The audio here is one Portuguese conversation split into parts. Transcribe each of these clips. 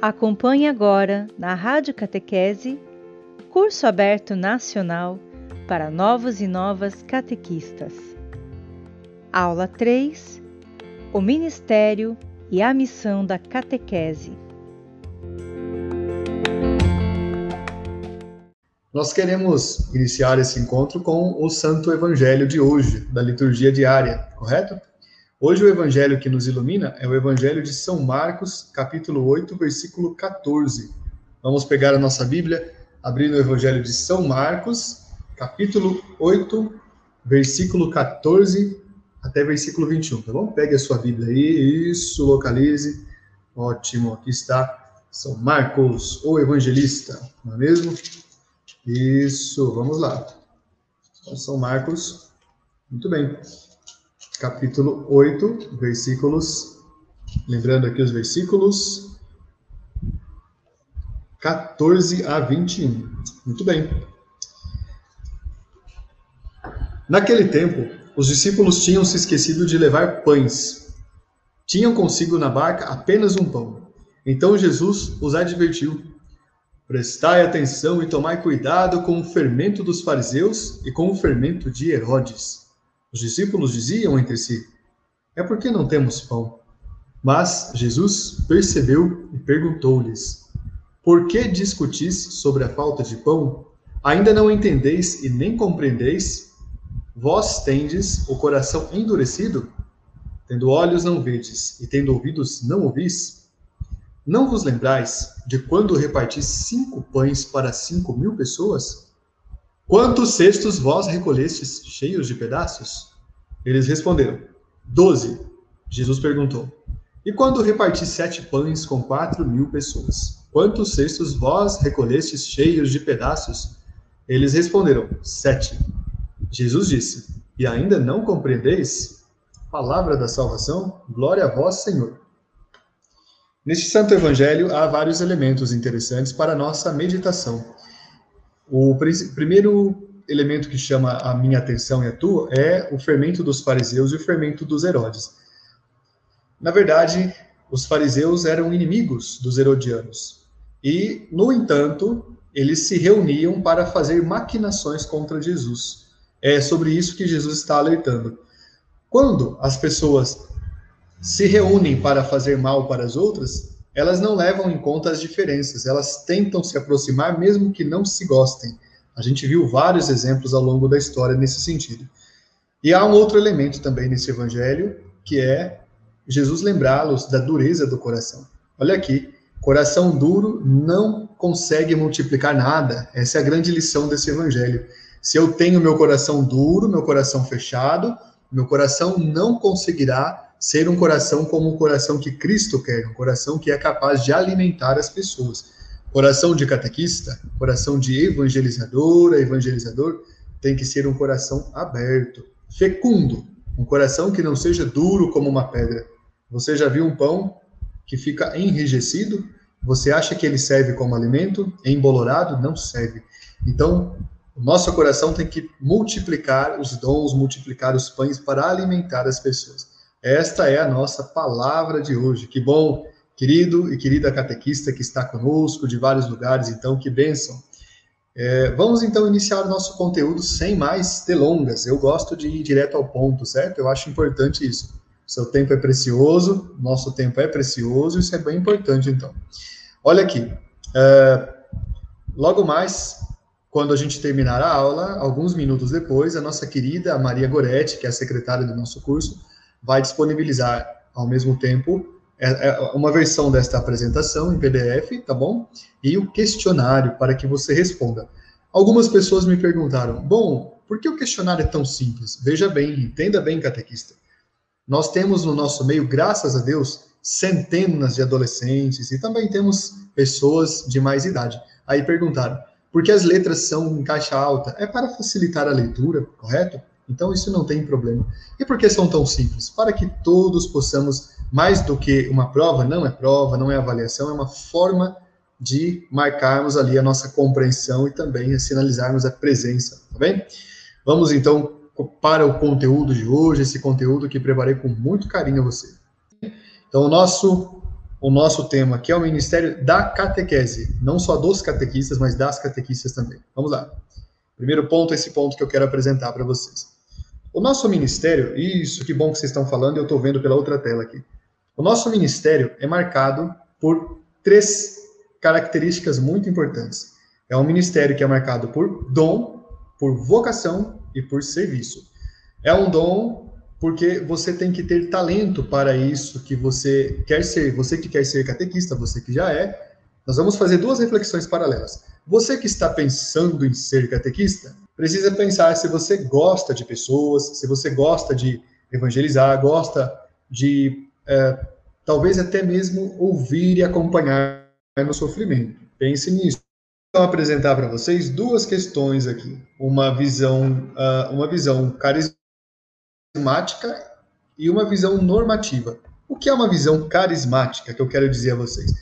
Acompanhe agora na Rádio Catequese, curso aberto nacional para novos e novas catequistas. Aula 3: O Ministério e a Missão da Catequese. Nós queremos iniciar esse encontro com o Santo Evangelho de hoje, da liturgia diária, correto? Hoje o evangelho que nos ilumina é o evangelho de São Marcos, capítulo 8, versículo 14. Vamos pegar a nossa Bíblia, abrindo o evangelho de São Marcos, capítulo 8, versículo 14 até versículo 21, tá bom? Pegue a sua Bíblia aí, isso, localize. Ótimo, aqui está São Marcos, o evangelista, não é mesmo? Isso, vamos lá. São Marcos, muito bem capítulo 8, versículos. Lembrando aqui os versículos 14 a 21. Muito bem. Naquele tempo, os discípulos tinham se esquecido de levar pães. Tinham consigo na barca apenas um pão. Então Jesus os advertiu: Prestai atenção e tomai cuidado com o fermento dos fariseus e com o fermento de Herodes os discípulos diziam entre si: É porque não temos pão. Mas Jesus percebeu e perguntou-lhes: Por que discutis sobre a falta de pão? Ainda não entendeis e nem compreendeis? Vós tendes o coração endurecido? Tendo olhos não vedes e tendo ouvidos não ouvis? Não vos lembrais de quando reparti cinco pães para cinco mil pessoas? Quantos cestos vós recolhestes cheios de pedaços? Eles responderam: Doze. Jesus perguntou: E quando reparti sete pães com quatro mil pessoas? Quantos cestos vós recolhestes cheios de pedaços? Eles responderam: Sete. Jesus disse: E ainda não compreendeis? Palavra da salvação, glória a vós, Senhor. Neste Santo Evangelho há vários elementos interessantes para a nossa meditação. O primeiro elemento que chama a minha atenção e a tua é o fermento dos fariseus e o fermento dos Herodes. Na verdade, os fariseus eram inimigos dos herodianos. E, no entanto, eles se reuniam para fazer maquinações contra Jesus. É sobre isso que Jesus está alertando. Quando as pessoas se reúnem para fazer mal para as outras, elas não levam em conta as diferenças, elas tentam se aproximar mesmo que não se gostem. A gente viu vários exemplos ao longo da história nesse sentido. E há um outro elemento também nesse evangelho, que é Jesus lembrá-los da dureza do coração. Olha aqui, coração duro não consegue multiplicar nada. Essa é a grande lição desse evangelho. Se eu tenho meu coração duro, meu coração fechado, meu coração não conseguirá ser um coração como o coração que Cristo quer, um coração que é capaz de alimentar as pessoas. Coração de catequista, coração de evangelizadora, evangelizador, tem que ser um coração aberto, fecundo, um coração que não seja duro como uma pedra. Você já viu um pão que fica enrijecido? Você acha que ele serve como alimento? Embolorado? Não serve. Então, o nosso coração tem que multiplicar os dons, multiplicar os pães para alimentar as pessoas. Esta é a nossa palavra de hoje. Que bom, querido e querida catequista que está conosco de vários lugares, então, que bênção. É, vamos então iniciar o nosso conteúdo sem mais delongas. Eu gosto de ir direto ao ponto, certo? Eu acho importante isso. Seu tempo é precioso, nosso tempo é precioso, isso é bem importante, então. Olha aqui, é, logo mais, quando a gente terminar a aula, alguns minutos depois, a nossa querida Maria Goretti, que é a secretária do nosso curso, vai disponibilizar ao mesmo tempo é, é uma versão desta apresentação em PDF, tá bom? E o questionário para que você responda. Algumas pessoas me perguntaram: bom, por que o questionário é tão simples? Veja bem, entenda bem, catequista. Nós temos no nosso meio, graças a Deus, centenas de adolescentes e também temos pessoas de mais idade. Aí perguntaram: por que as letras são em caixa alta? É para facilitar a leitura, correto? Então isso não tem problema. E por que são tão simples? Para que todos possamos, mais do que uma prova, não é prova, não é avaliação, é uma forma de marcarmos ali a nossa compreensão e também sinalizarmos a presença, tá bem? Vamos então para o conteúdo de hoje, esse conteúdo que preparei com muito carinho a você. Então, o nosso o nosso tema, que é o Ministério da Catequese, não só dos catequistas, mas das catequistas também. Vamos lá. Primeiro ponto, esse ponto que eu quero apresentar para vocês. O nosso ministério, isso, que bom que vocês estão falando, eu estou vendo pela outra tela aqui. O nosso ministério é marcado por três características muito importantes. É um ministério que é marcado por dom, por vocação e por serviço. É um dom porque você tem que ter talento para isso que você quer ser. Você que quer ser catequista, você que já é. Nós vamos fazer duas reflexões paralelas. Você que está pensando em ser catequista, precisa pensar se você gosta de pessoas, se você gosta de evangelizar, gosta de é, talvez até mesmo ouvir e acompanhar no sofrimento. Pense nisso. Vou apresentar para vocês duas questões aqui. Uma visão, uh, uma visão carismática e uma visão normativa. O que é uma visão carismática que eu quero dizer a vocês?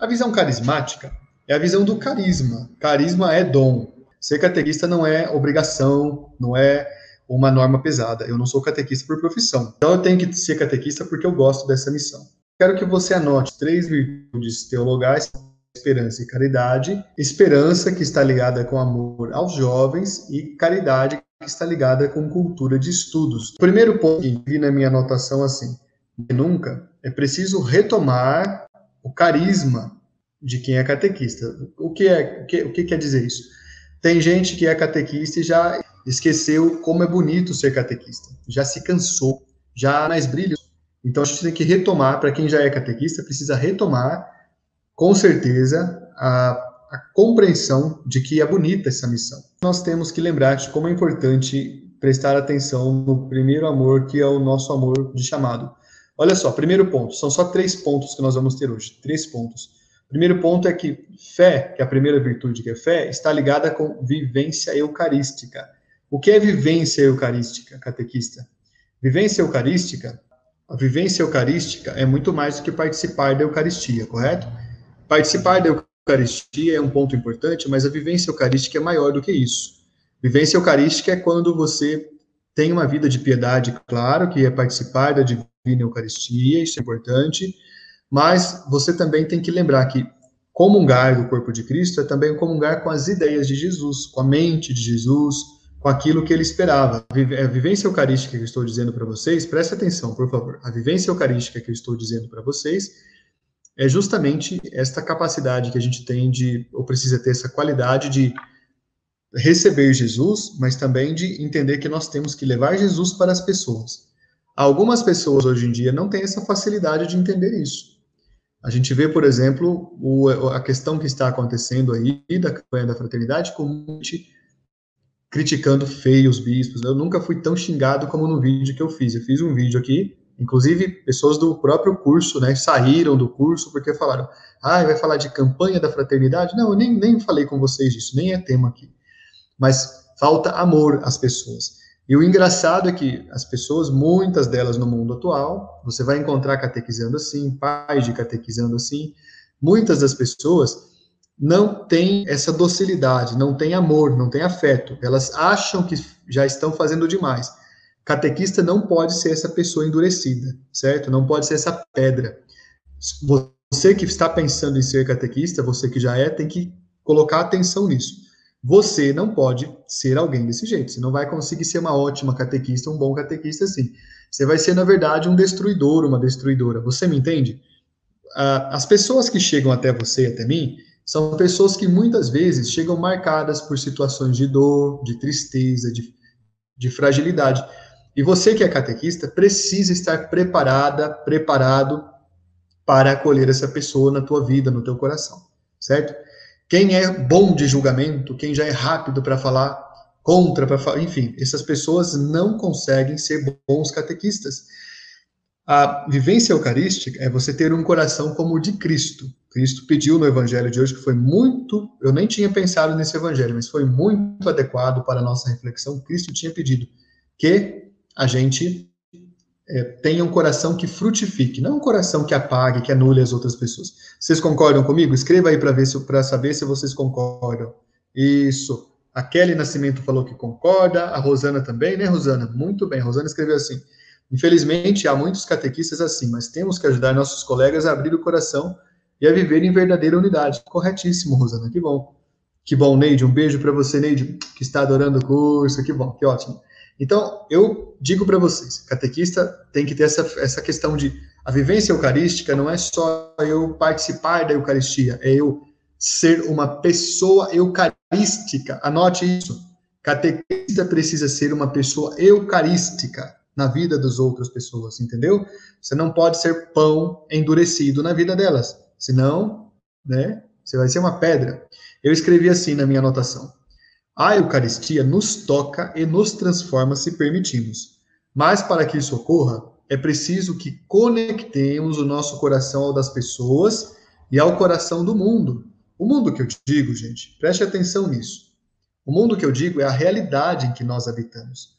A visão carismática é a visão do carisma. Carisma é dom. Ser catequista não é obrigação, não é uma norma pesada. Eu não sou catequista por profissão. Então eu tenho que ser catequista porque eu gosto dessa missão. Quero que você anote três virtudes teologais esperança e caridade. Esperança, que está ligada com amor aos jovens, e caridade, que está ligada com cultura de estudos. O primeiro ponto que vi na minha anotação assim: nunca é preciso retomar o carisma de quem é catequista. O que é o que, o que quer dizer isso? Tem gente que é catequista e já esqueceu como é bonito ser catequista, já se cansou, já mais brilho. Então a gente tem que retomar, para quem já é catequista, precisa retomar com certeza, a, a compreensão de que é bonita essa missão. Nós temos que lembrar de como é importante prestar atenção no primeiro amor, que é o nosso amor de chamado. Olha só, primeiro ponto, são só três pontos que nós vamos ter hoje, três pontos. Primeiro ponto é que fé, que é a primeira virtude que é fé, está ligada com vivência eucarística. O que é vivência eucarística, catequista? Vivência eucarística, a vivência eucarística é muito mais do que participar da Eucaristia, correto? Participar da Eucaristia é um ponto importante, mas a vivência eucarística é maior do que isso. Vivência eucarística é quando você tem uma vida de piedade, claro, que é participar da Divina Eucaristia, isso é importante, mas você também tem que lembrar que comungar do corpo de Cristo é também comungar com as ideias de Jesus, com a mente de Jesus, com aquilo que ele esperava. A vivência eucarística que eu estou dizendo para vocês, preste atenção, por favor. A vivência eucarística que eu estou dizendo para vocês é justamente esta capacidade que a gente tem de, ou precisa ter essa qualidade de receber Jesus, mas também de entender que nós temos que levar Jesus para as pessoas. Algumas pessoas hoje em dia não têm essa facilidade de entender isso. A gente vê, por exemplo, o, a questão que está acontecendo aí da campanha da fraternidade com gente criticando feio os bispos. Eu nunca fui tão xingado como no vídeo que eu fiz. Eu fiz um vídeo aqui Inclusive, pessoas do próprio curso, né, saíram do curso porque falaram, ah, vai falar de campanha da fraternidade? Não, eu nem, nem falei com vocês disso, nem é tema aqui. Mas falta amor às pessoas. E o engraçado é que as pessoas, muitas delas no mundo atual, você vai encontrar catequizando assim, pais de catequizando assim, muitas das pessoas não têm essa docilidade, não têm amor, não têm afeto. Elas acham que já estão fazendo demais. Catequista não pode ser essa pessoa endurecida, certo? Não pode ser essa pedra. Você que está pensando em ser catequista, você que já é, tem que colocar atenção nisso. Você não pode ser alguém desse jeito. Você não vai conseguir ser uma ótima catequista, um bom catequista assim. Você vai ser, na verdade, um destruidor, uma destruidora. Você me entende? As pessoas que chegam até você, até mim, são pessoas que muitas vezes chegam marcadas por situações de dor, de tristeza, de, de fragilidade. E você que é catequista precisa estar preparada, preparado para acolher essa pessoa na tua vida, no teu coração, certo? Quem é bom de julgamento, quem já é rápido para falar contra, para falar, enfim, essas pessoas não conseguem ser bons catequistas. A vivência eucarística é você ter um coração como o de Cristo. Cristo pediu no evangelho de hoje que foi muito, eu nem tinha pensado nesse evangelho, mas foi muito adequado para a nossa reflexão. Cristo tinha pedido que a gente é, tenha um coração que frutifique, não um coração que apague, que anule as outras pessoas. Vocês concordam comigo? Escreva aí para saber se vocês concordam. Isso. A Kelly Nascimento falou que concorda, a Rosana também, né, Rosana? Muito bem. A Rosana escreveu assim: Infelizmente, há muitos catequistas assim, mas temos que ajudar nossos colegas a abrir o coração e a viver em verdadeira unidade. Corretíssimo, Rosana, que bom. Que bom, Neide. Um beijo para você, Neide, que está adorando o curso. Que bom, que ótimo. Então, eu digo para vocês, catequista tem que ter essa, essa questão de a vivência eucarística não é só eu participar da Eucaristia, é eu ser uma pessoa eucarística. Anote isso. Catequista precisa ser uma pessoa eucarística na vida das outras pessoas, entendeu? Você não pode ser pão endurecido na vida delas, senão, né, você vai ser uma pedra. Eu escrevi assim na minha anotação: a Eucaristia nos toca e nos transforma se permitimos. Mas para que isso ocorra, é preciso que conectemos o nosso coração ao das pessoas e ao coração do mundo. O mundo que eu digo, gente, preste atenção nisso. O mundo que eu digo é a realidade em que nós habitamos.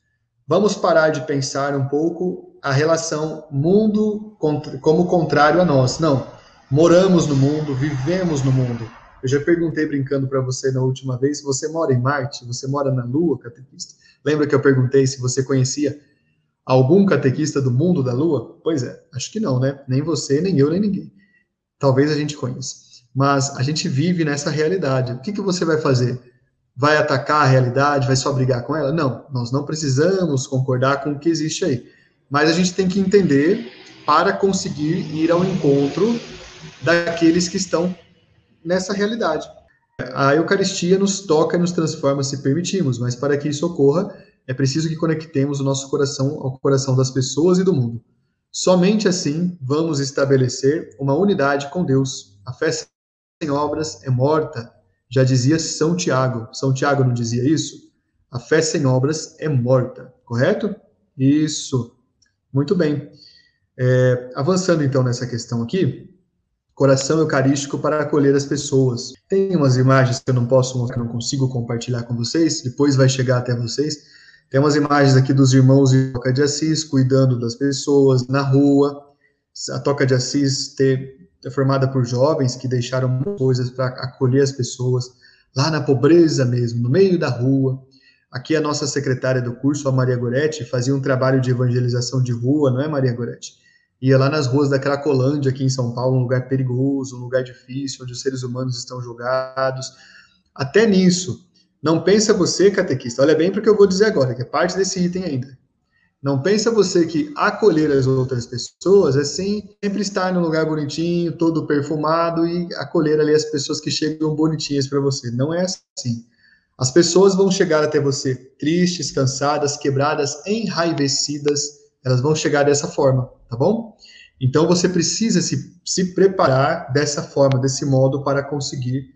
Vamos parar de pensar um pouco a relação mundo como contrário a nós. Não. Moramos no mundo, vivemos no mundo. Eu já perguntei brincando para você na última vez, você mora em Marte? Você mora na Lua, catequista? Lembra que eu perguntei se você conhecia algum catequista do mundo da Lua? Pois é, acho que não, né? Nem você, nem eu, nem ninguém. Talvez a gente conheça. Mas a gente vive nessa realidade. O que, que você vai fazer? Vai atacar a realidade? Vai só brigar com ela? Não, nós não precisamos concordar com o que existe aí. Mas a gente tem que entender para conseguir ir ao encontro daqueles que estão nessa realidade. A Eucaristia nos toca e nos transforma se permitimos, mas para que isso ocorra, é preciso que conectemos o nosso coração ao coração das pessoas e do mundo. Somente assim vamos estabelecer uma unidade com Deus. A fé sem obras é morta, já dizia São Tiago. São Tiago não dizia isso? A fé sem obras é morta, correto? Isso. Muito bem. É, avançando então nessa questão aqui, coração eucarístico para acolher as pessoas. Tem umas imagens que eu não posso mostrar, não consigo compartilhar com vocês, depois vai chegar até vocês. Tem umas imagens aqui dos irmãos de Toca de Assis cuidando das pessoas na rua. A Toca de Assis ter, é formada por jovens que deixaram coisas para acolher as pessoas lá na pobreza mesmo, no meio da rua. Aqui a nossa secretária do curso, a Maria Goretti, fazia um trabalho de evangelização de rua, não é, Maria Goretti? Ia lá nas ruas da Cracolândia, aqui em São Paulo, um lugar perigoso, um lugar difícil, onde os seres humanos estão jogados. Até nisso, não pensa você, catequista, olha bem para o que eu vou dizer agora, que é parte desse item ainda. Não pensa você que acolher as outras pessoas é sim, sempre estar num lugar bonitinho, todo perfumado e acolher ali as pessoas que chegam bonitinhas para você. Não é assim. As pessoas vão chegar até você tristes, cansadas, quebradas, enraivecidas, elas vão chegar dessa forma, tá bom? Então você precisa se, se preparar dessa forma, desse modo, para conseguir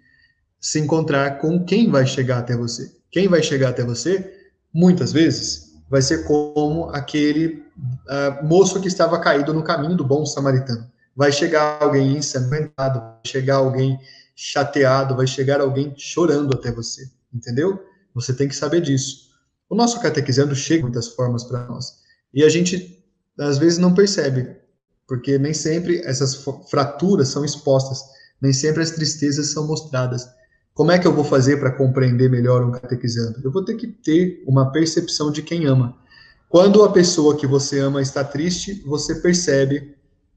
se encontrar com quem vai chegar até você. Quem vai chegar até você, muitas vezes, vai ser como aquele uh, moço que estava caído no caminho do bom samaritano. Vai chegar alguém ensanguentado, vai chegar alguém chateado, vai chegar alguém chorando até você, entendeu? Você tem que saber disso. O nosso catequizando chega de muitas formas para nós. E a gente, às vezes, não percebe, porque nem sempre essas fraturas são expostas, nem sempre as tristezas são mostradas. Como é que eu vou fazer para compreender melhor um catequizando? Eu vou ter que ter uma percepção de quem ama. Quando a pessoa que você ama está triste, você percebe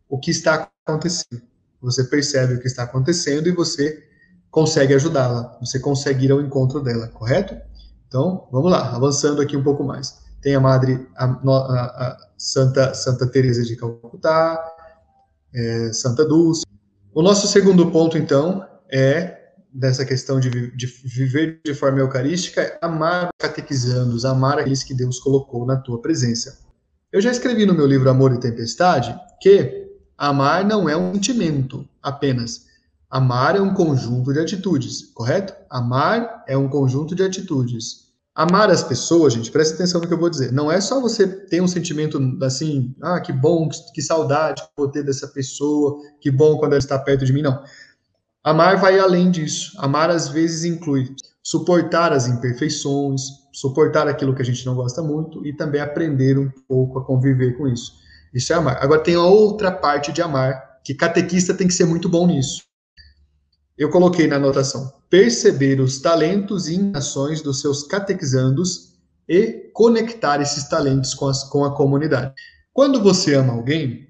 o que está acontecendo. Você percebe o que está acontecendo e você consegue ajudá-la. Você consegue ir ao encontro dela, correto? Então, vamos lá, avançando aqui um pouco mais tem a Madre a, a, a Santa Santa Teresa de Calcutá, é, Santa Dulce. O nosso segundo ponto, então, é dessa questão de, de viver de forma eucarística, amar catequizandos, amar aqueles que Deus colocou na tua presença. Eu já escrevi no meu livro Amor e Tempestade que amar não é um sentimento apenas. Amar é um conjunto de atitudes, correto? Amar é um conjunto de atitudes. Amar as pessoas, gente, presta atenção no que eu vou dizer. Não é só você ter um sentimento assim, ah, que bom, que saudade que vou ter dessa pessoa, que bom quando ela está perto de mim, não. Amar vai além disso. Amar às vezes inclui suportar as imperfeições, suportar aquilo que a gente não gosta muito e também aprender um pouco a conviver com isso. Isso é amar. Agora tem a outra parte de amar, que catequista tem que ser muito bom nisso eu coloquei na anotação: perceber os talentos e ações dos seus catequizandos e conectar esses talentos com, as, com a comunidade. Quando você ama alguém,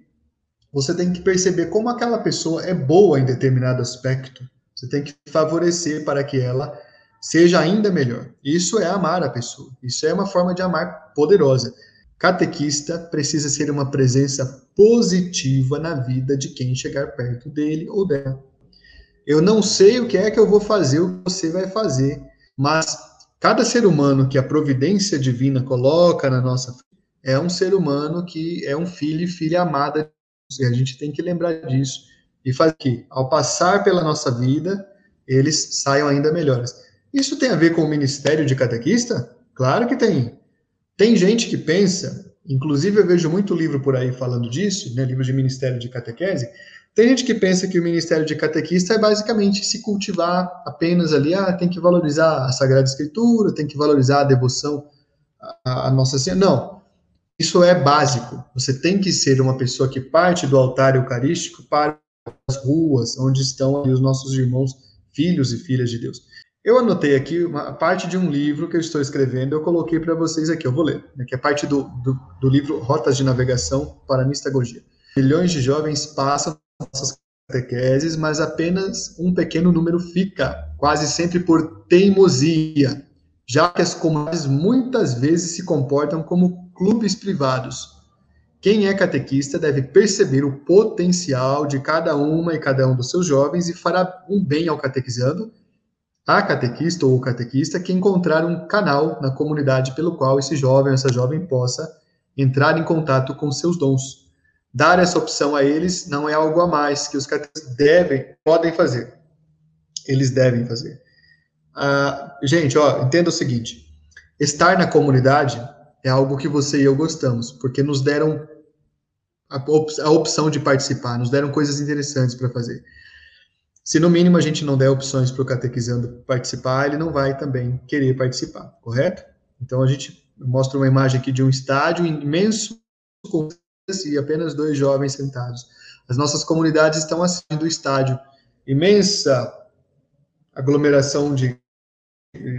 você tem que perceber como aquela pessoa é boa em determinado aspecto. Você tem que favorecer para que ela seja ainda melhor. Isso é amar a pessoa. Isso é uma forma de amar poderosa. Catequista precisa ser uma presença positiva na vida de quem chegar perto dele ou dela. Eu não sei o que é que eu vou fazer, o que você vai fazer, mas cada ser humano que a providência divina coloca na nossa é um ser humano que é um filho e filha amada e a gente tem que lembrar disso e fazer que, ao passar pela nossa vida, eles saiam ainda melhores. Isso tem a ver com o ministério de catequista? Claro que tem. Tem gente que pensa, inclusive eu vejo muito livro por aí falando disso, né, livro de ministério de catequese. Tem gente que pensa que o ministério de catequista é basicamente se cultivar apenas ali, ah, tem que valorizar a Sagrada Escritura, tem que valorizar a devoção à Nossa Senhora. Não. Isso é básico. Você tem que ser uma pessoa que parte do altar eucarístico para as ruas, onde estão os nossos irmãos, filhos e filhas de Deus. Eu anotei aqui uma parte de um livro que eu estou escrevendo, eu coloquei para vocês aqui, eu vou ler, né, que é parte do, do, do, livro Rotas de Navegação para a Mistagogia. Milhões de jovens passam nossas catequeses, mas apenas um pequeno número fica, quase sempre por teimosia, já que as comunidades muitas vezes se comportam como clubes privados. Quem é catequista deve perceber o potencial de cada uma e cada um dos seus jovens e fará um bem ao catequizando, a catequista ou o catequista que encontrar um canal na comunidade pelo qual esse jovem essa jovem possa entrar em contato com seus dons. Dar essa opção a eles não é algo a mais que os catequistas devem, podem fazer. Eles devem fazer. Ah, gente, ó, entenda o seguinte: estar na comunidade é algo que você e eu gostamos, porque nos deram a, op a opção de participar, nos deram coisas interessantes para fazer. Se no mínimo a gente não der opções para o catequizando participar, ele não vai também querer participar, correto? Então a gente mostra uma imagem aqui de um estádio imenso com e apenas dois jovens sentados. As nossas comunidades estão assim do estádio, imensa aglomeração de,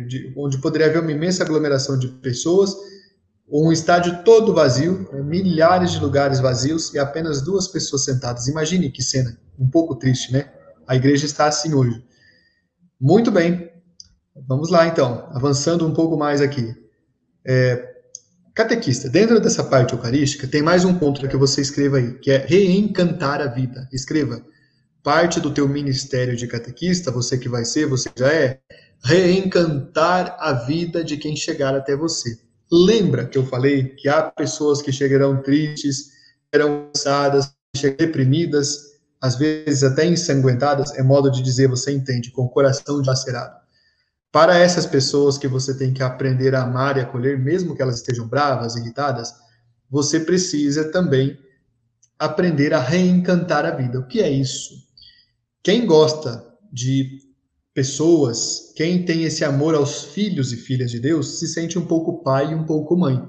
de onde poderia haver uma imensa aglomeração de pessoas um estádio todo vazio, né, milhares de lugares vazios e apenas duas pessoas sentadas. Imagine que cena, um pouco triste, né? A igreja está assim hoje. Muito bem, vamos lá então, avançando um pouco mais aqui. É, catequista, dentro dessa parte eucarística, tem mais um ponto que você escreva aí, que é reencantar a vida. Escreva, parte do teu ministério de catequista, você que vai ser, você já é, reencantar a vida de quem chegar até você. Lembra que eu falei que há pessoas que chegarão tristes, serão cansadas, deprimidas, às vezes até ensanguentadas, é modo de dizer, você entende, com o coração dilacerado. Para essas pessoas que você tem que aprender a amar e acolher, mesmo que elas estejam bravas, irritadas, você precisa também aprender a reencantar a vida. O que é isso? Quem gosta de pessoas, quem tem esse amor aos filhos e filhas de Deus, se sente um pouco pai e um pouco mãe.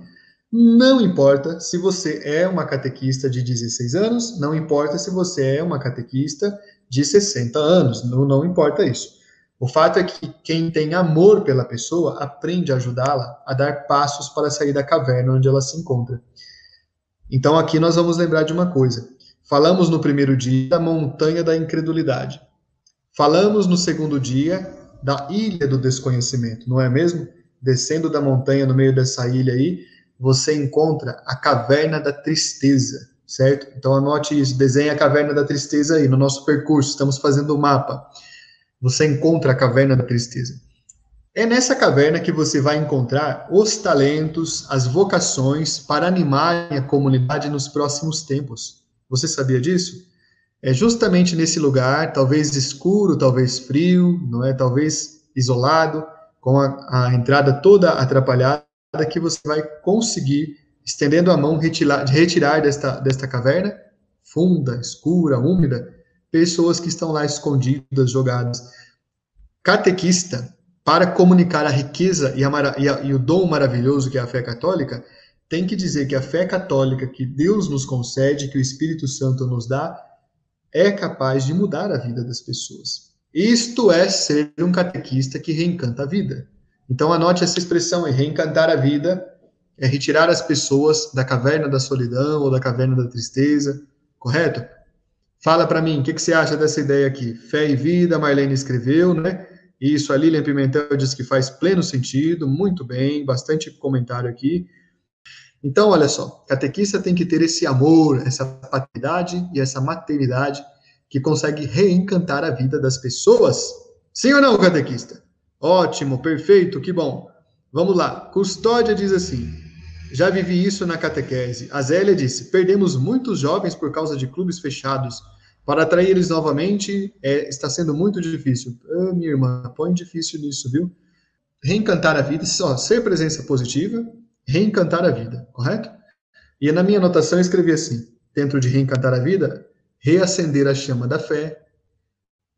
Não importa se você é uma catequista de 16 anos, não importa se você é uma catequista de 60 anos, não, não importa isso. O fato é que quem tem amor pela pessoa aprende a ajudá-la a dar passos para sair da caverna onde ela se encontra. Então aqui nós vamos lembrar de uma coisa. Falamos no primeiro dia da montanha da incredulidade. Falamos no segundo dia da ilha do desconhecimento, não é mesmo? Descendo da montanha no meio dessa ilha aí, você encontra a caverna da tristeza, certo? Então anote isso, desenhe a caverna da tristeza aí no nosso percurso, estamos fazendo o um mapa. Você encontra a caverna da tristeza. É nessa caverna que você vai encontrar os talentos, as vocações para animar a comunidade nos próximos tempos. Você sabia disso? é justamente nesse lugar, talvez escuro, talvez frio, não é? Talvez isolado, com a, a entrada toda atrapalhada, que você vai conseguir, estendendo a mão, retirar, retirar desta, desta caverna funda, escura, úmida, pessoas que estão lá escondidas, jogadas. Catequista, para comunicar a riqueza e, a, e, a, e o dom maravilhoso que é a fé católica, tem que dizer que a fé católica que Deus nos concede, que o Espírito Santo nos dá, é capaz de mudar a vida das pessoas. Isto é ser um catequista que reencanta a vida. Então anote essa expressão reencantar a vida, é retirar as pessoas da caverna da solidão ou da caverna da tristeza, correto? Fala para mim, o que, que, você acha dessa ideia aqui? Fé e vida, Marlene escreveu, né? Isso, a Lilian Pimentel diz que faz pleno sentido, muito bem, bastante comentário aqui. Então, olha só, catequista tem que ter esse amor, essa paternidade e essa maternidade que consegue reencantar a vida das pessoas. Sim ou não, catequista? Ótimo, perfeito, que bom. Vamos lá. Custódia diz assim: já vivi isso na catequese. A Zélia disse: perdemos muitos jovens por causa de clubes fechados para atrair eles novamente é, está sendo muito difícil. Ah, minha irmã, põe difícil nisso, viu? Reencantar a vida, só ser presença positiva, reencantar a vida, correto? E na minha anotação eu escrevi assim: dentro de reencantar a vida, reacender a chama da fé,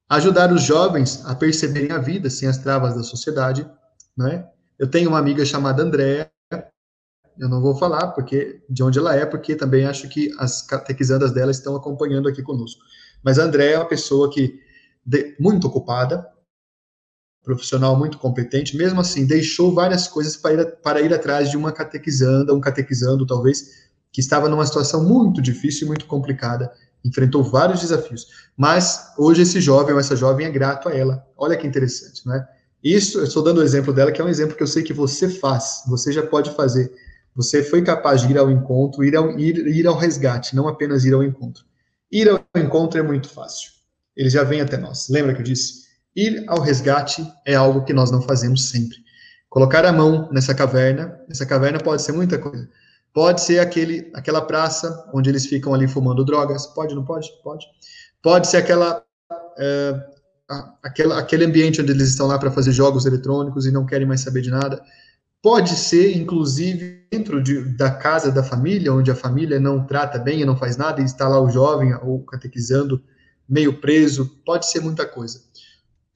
ajudar os jovens a perceberem a vida sem as travas da sociedade, né? Eu tenho uma amiga chamada Andréa, eu não vou falar porque de onde ela é, porque também acho que as catequizandas dela estão acompanhando aqui conosco. Mas a André é uma pessoa que de, muito ocupada, profissional muito competente, mesmo assim deixou várias coisas para ir, para ir atrás de uma catequizanda, um catequizando talvez, que estava numa situação muito difícil e muito complicada, enfrentou vários desafios. Mas hoje esse jovem ou essa jovem é grato a ela. Olha que interessante, né? Isso, eu estou dando o exemplo dela, que é um exemplo que eu sei que você faz, você já pode fazer você foi capaz de ir ao encontro, ir ao, ir, ir ao resgate, não apenas ir ao encontro. Ir ao encontro é muito fácil. Ele já vem até nós. Lembra que eu disse? Ir ao resgate é algo que nós não fazemos sempre. Colocar a mão nessa caverna, essa caverna pode ser muita coisa. Pode ser aquele, aquela praça onde eles ficam ali fumando drogas. Pode, não pode? Pode. Pode ser aquela, é, aquela aquele ambiente onde eles estão lá para fazer jogos eletrônicos e não querem mais saber de nada. Pode ser, inclusive, dentro de, da casa da família, onde a família não trata bem e não faz nada, e está lá o jovem ou catequizando, meio preso, pode ser muita coisa.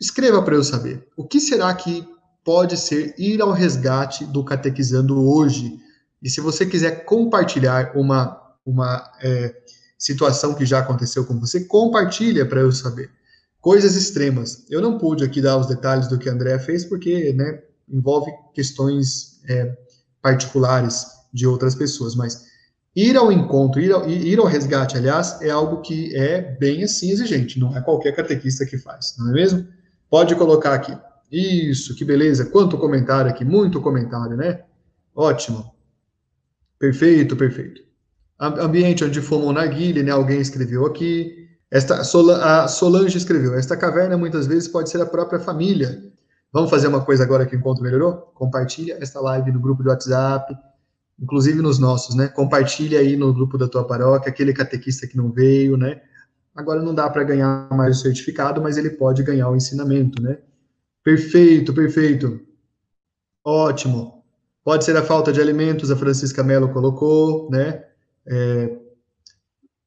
Escreva para eu saber. O que será que pode ser ir ao resgate do catequizando hoje? E se você quiser compartilhar uma, uma é, situação que já aconteceu com você, compartilha para eu saber. Coisas extremas. Eu não pude aqui dar os detalhes do que a Andrea fez, porque, né, envolve questões é, particulares de outras pessoas, mas ir ao encontro, ir ao, ir ao resgate, aliás, é algo que é bem assim exigente, não é qualquer catequista que faz, não é mesmo? Pode colocar aqui. Isso, que beleza. Quanto comentário aqui, muito comentário, né? Ótimo. Perfeito, perfeito. Ambiente onde fumam narguile, né? Alguém escreveu aqui. Esta, a Solange escreveu: Esta caverna muitas vezes pode ser a própria família, Vamos fazer uma coisa agora que o encontro melhorou? Compartilha esta live no grupo de WhatsApp, inclusive nos nossos, né? Compartilha aí no grupo da tua paróquia, aquele catequista que não veio, né? Agora não dá para ganhar mais o certificado, mas ele pode ganhar o ensinamento, né? Perfeito, perfeito. Ótimo. Pode ser a falta de alimentos, a Francisca Mello colocou, né? É,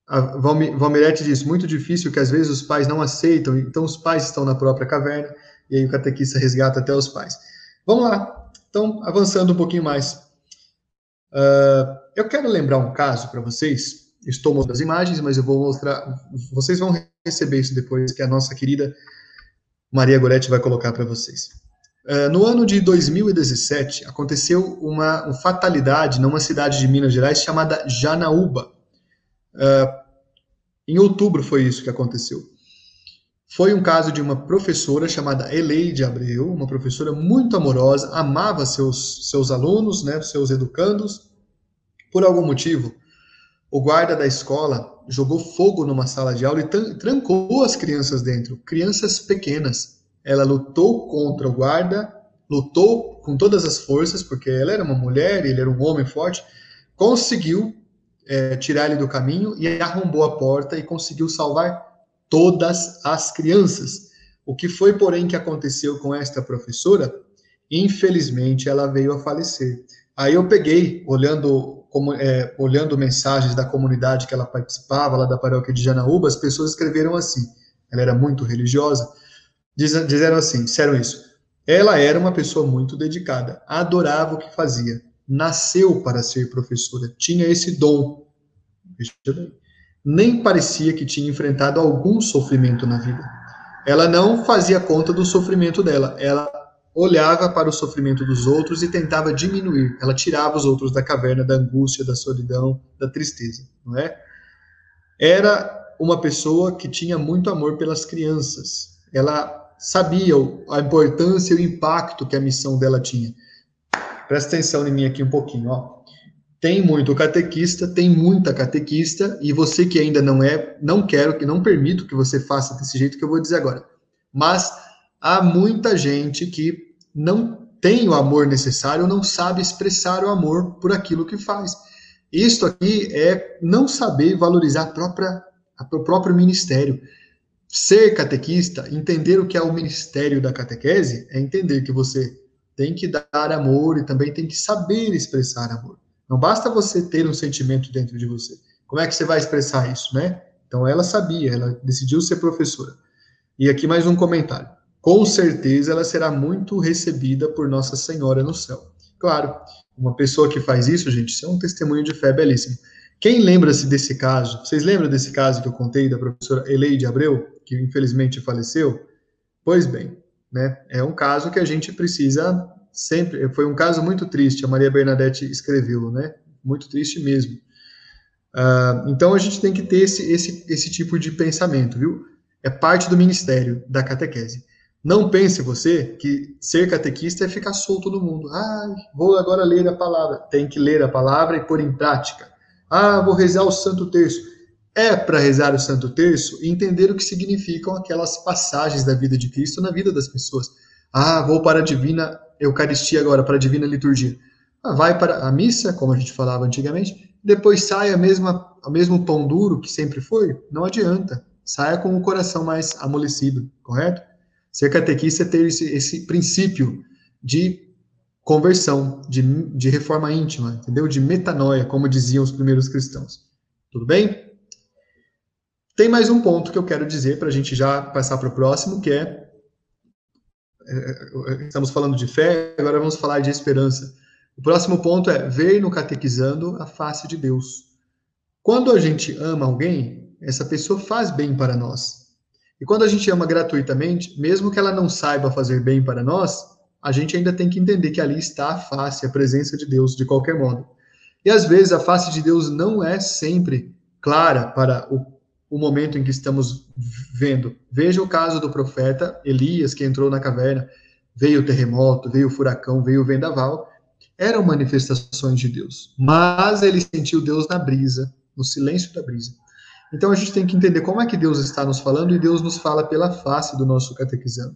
a Valmirete diz, muito difícil que às vezes os pais não aceitam, então os pais estão na própria caverna e aí o catequista resgata até os pais. Vamos lá, então, avançando um pouquinho mais. Uh, eu quero lembrar um caso para vocês. Estou mostrando as imagens, mas eu vou mostrar. Vocês vão receber isso depois, que a nossa querida Maria Goretti vai colocar para vocês. Uh, no ano de 2017, aconteceu uma, uma, fatalidade numa cidade de Minas Gerais chamada Janaúba. Uh, em outubro foi isso que aconteceu. Foi um caso de uma professora chamada Eleide Abreu, uma professora muito amorosa, amava seus, seus alunos, né, seus educandos. Por algum motivo, o guarda da escola jogou fogo numa sala de aula e trancou as crianças dentro, crianças pequenas. Ela lutou contra o guarda, lutou com todas as forças, porque ela era uma mulher, ele era um homem forte, conseguiu é, tirar ele do caminho e arrombou a porta e conseguiu salvar todas as crianças. O que foi, porém, que aconteceu com esta professora? Infelizmente, ela veio a falecer. Aí eu peguei, olhando, como, é, olhando mensagens da comunidade que ela participava, lá da paróquia de Janaúba, as pessoas escreveram assim. Ela era muito religiosa. Diz, disseram assim, disseram isso. Ela era uma pessoa muito dedicada, adorava o que fazia, nasceu para ser professora, tinha esse dom. Veja bem nem parecia que tinha enfrentado algum sofrimento na vida. Ela não fazia conta do sofrimento dela, ela olhava para o sofrimento dos outros e tentava diminuir. Ela tirava os outros da caverna da angústia, da solidão, da tristeza, não é? Era uma pessoa que tinha muito amor pelas crianças. Ela sabia a importância e o impacto que a missão dela tinha. Presta atenção em mim aqui um pouquinho, ó. Tem muito catequista, tem muita catequista, e você que ainda não é, não quero, que não permito que você faça desse jeito que eu vou dizer agora. Mas há muita gente que não tem o amor necessário, não sabe expressar o amor por aquilo que faz. Isto aqui é não saber valorizar a própria, o próprio ministério. Ser catequista, entender o que é o ministério da catequese, é entender que você tem que dar amor e também tem que saber expressar amor. Não basta você ter um sentimento dentro de você. Como é que você vai expressar isso, né? Então ela sabia, ela decidiu ser professora. E aqui mais um comentário. Com certeza ela será muito recebida por Nossa Senhora no céu. Claro, uma pessoa que faz isso, gente, isso é um testemunho de fé belíssimo. Quem lembra-se desse caso? Vocês lembram desse caso que eu contei da professora Eleide Abreu, que infelizmente faleceu? Pois bem, né? É um caso que a gente precisa sempre. Foi um caso muito triste. A Maria Bernadette escreveu, né? Muito triste mesmo. Uh, então a gente tem que ter esse, esse, esse tipo de pensamento, viu? É parte do ministério da catequese. Não pense você que ser catequista é ficar solto no mundo. Ah, vou agora ler a palavra. Tem que ler a palavra e pôr em prática. Ah, vou rezar o Santo Terço é para rezar o Santo Terço e entender o que significam aquelas passagens da vida de Cristo na vida das pessoas. Ah, vou para a divina Eucaristia agora, para a divina liturgia. Ah, vai para a missa, como a gente falava antigamente, depois sai a mesma, o mesmo pão duro que sempre foi. Não adianta. Saia com o coração mais amolecido, correto? Ser catequista é ter esse, esse princípio de conversão, de, de reforma íntima, entendeu? De metanoia, como diziam os primeiros cristãos. Tudo bem? Tem mais um ponto que eu quero dizer para a gente já passar para o próximo, que é, é, estamos falando de fé, agora vamos falar de esperança. O próximo ponto é ver no catequizando a face de Deus. Quando a gente ama alguém, essa pessoa faz bem para nós. E quando a gente ama gratuitamente, mesmo que ela não saiba fazer bem para nós, a gente ainda tem que entender que ali está a face, a presença de Deus, de qualquer modo. E às vezes a face de Deus não é sempre clara para o o momento em que estamos vendo. Veja o caso do profeta Elias, que entrou na caverna, veio o terremoto, veio o furacão, veio o vendaval. Eram manifestações de Deus, mas ele sentiu Deus na brisa, no silêncio da brisa. Então a gente tem que entender como é que Deus está nos falando e Deus nos fala pela face do nosso catequizando.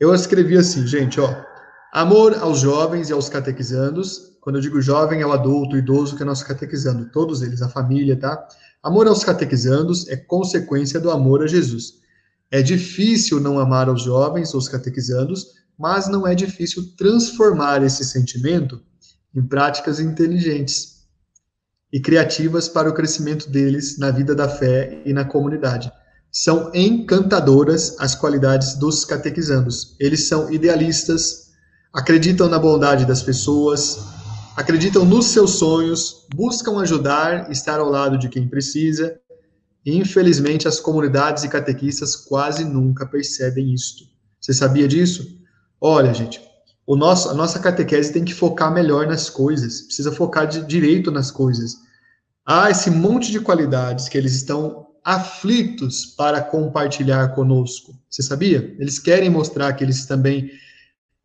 Eu escrevi assim, gente, ó, amor aos jovens e aos catequizandos. Quando eu digo jovem, é o adulto, o idoso que é nosso catequizando, todos eles, a família, tá? Amor aos catequizandos é consequência do amor a Jesus. É difícil não amar aos jovens, aos catequizandos, mas não é difícil transformar esse sentimento em práticas inteligentes e criativas para o crescimento deles na vida da fé e na comunidade. São encantadoras as qualidades dos catequizandos. Eles são idealistas, acreditam na bondade das pessoas, acreditam nos seus sonhos, buscam ajudar, estar ao lado de quem precisa. Infelizmente, as comunidades e catequistas quase nunca percebem isto. Você sabia disso? Olha, gente, o nosso, a nossa catequese tem que focar melhor nas coisas, precisa focar de, direito nas coisas. Há esse monte de qualidades que eles estão aflitos para compartilhar conosco. Você sabia? Eles querem mostrar que eles também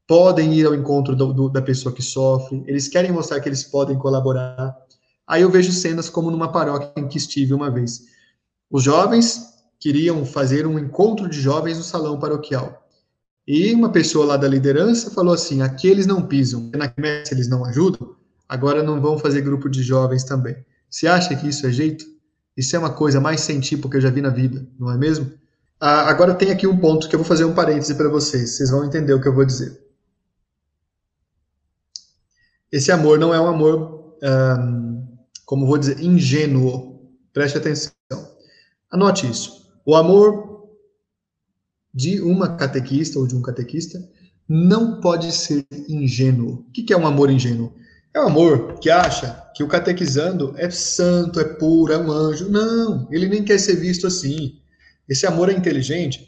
podem ir ao encontro do, do, da pessoa que sofre, eles querem mostrar que eles podem colaborar. Aí eu vejo cenas como numa paróquia em que estive uma vez. Os jovens queriam fazer um encontro de jovens no salão paroquial. E uma pessoa lá da liderança falou assim: aqui eles não pisam, na messe eles não ajudam, agora não vão fazer grupo de jovens também. Você acha que isso é jeito? Isso é uma coisa mais sem tipo que eu já vi na vida, não é mesmo? Ah, agora tem aqui um ponto que eu vou fazer um parêntese para vocês, vocês vão entender o que eu vou dizer. Esse amor não é um amor, um, como vou dizer, ingênuo. Preste atenção. Anote isso. O amor de uma catequista ou de um catequista não pode ser ingênuo. O que é um amor ingênuo? É um amor que acha que o catequizando é santo, é puro, é um anjo. Não, ele nem quer ser visto assim. Esse amor é inteligente.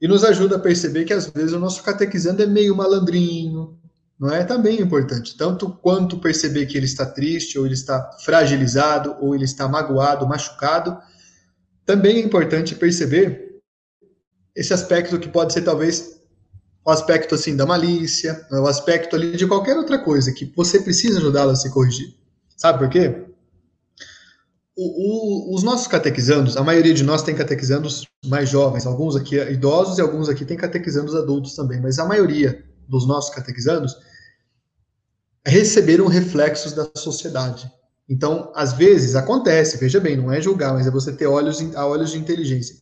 e nos ajuda a perceber que às vezes o nosso catequizando é meio malandrinho, não é? Também é importante, tanto quanto perceber que ele está triste, ou ele está fragilizado, ou ele está magoado, machucado, também é importante perceber esse aspecto que pode ser talvez o aspecto assim da malícia, o aspecto ali de qualquer outra coisa que você precisa ajudá-lo a se corrigir. Sabe por quê? O, o, os nossos catequizandos, a maioria de nós tem catequizandos mais jovens, alguns aqui idosos e alguns aqui têm catequizandos adultos também, mas a maioria dos nossos catequizandos receberam reflexos da sociedade. Então, às vezes acontece, veja bem, não é julgar, mas é você ter olhos, a olhos de inteligência.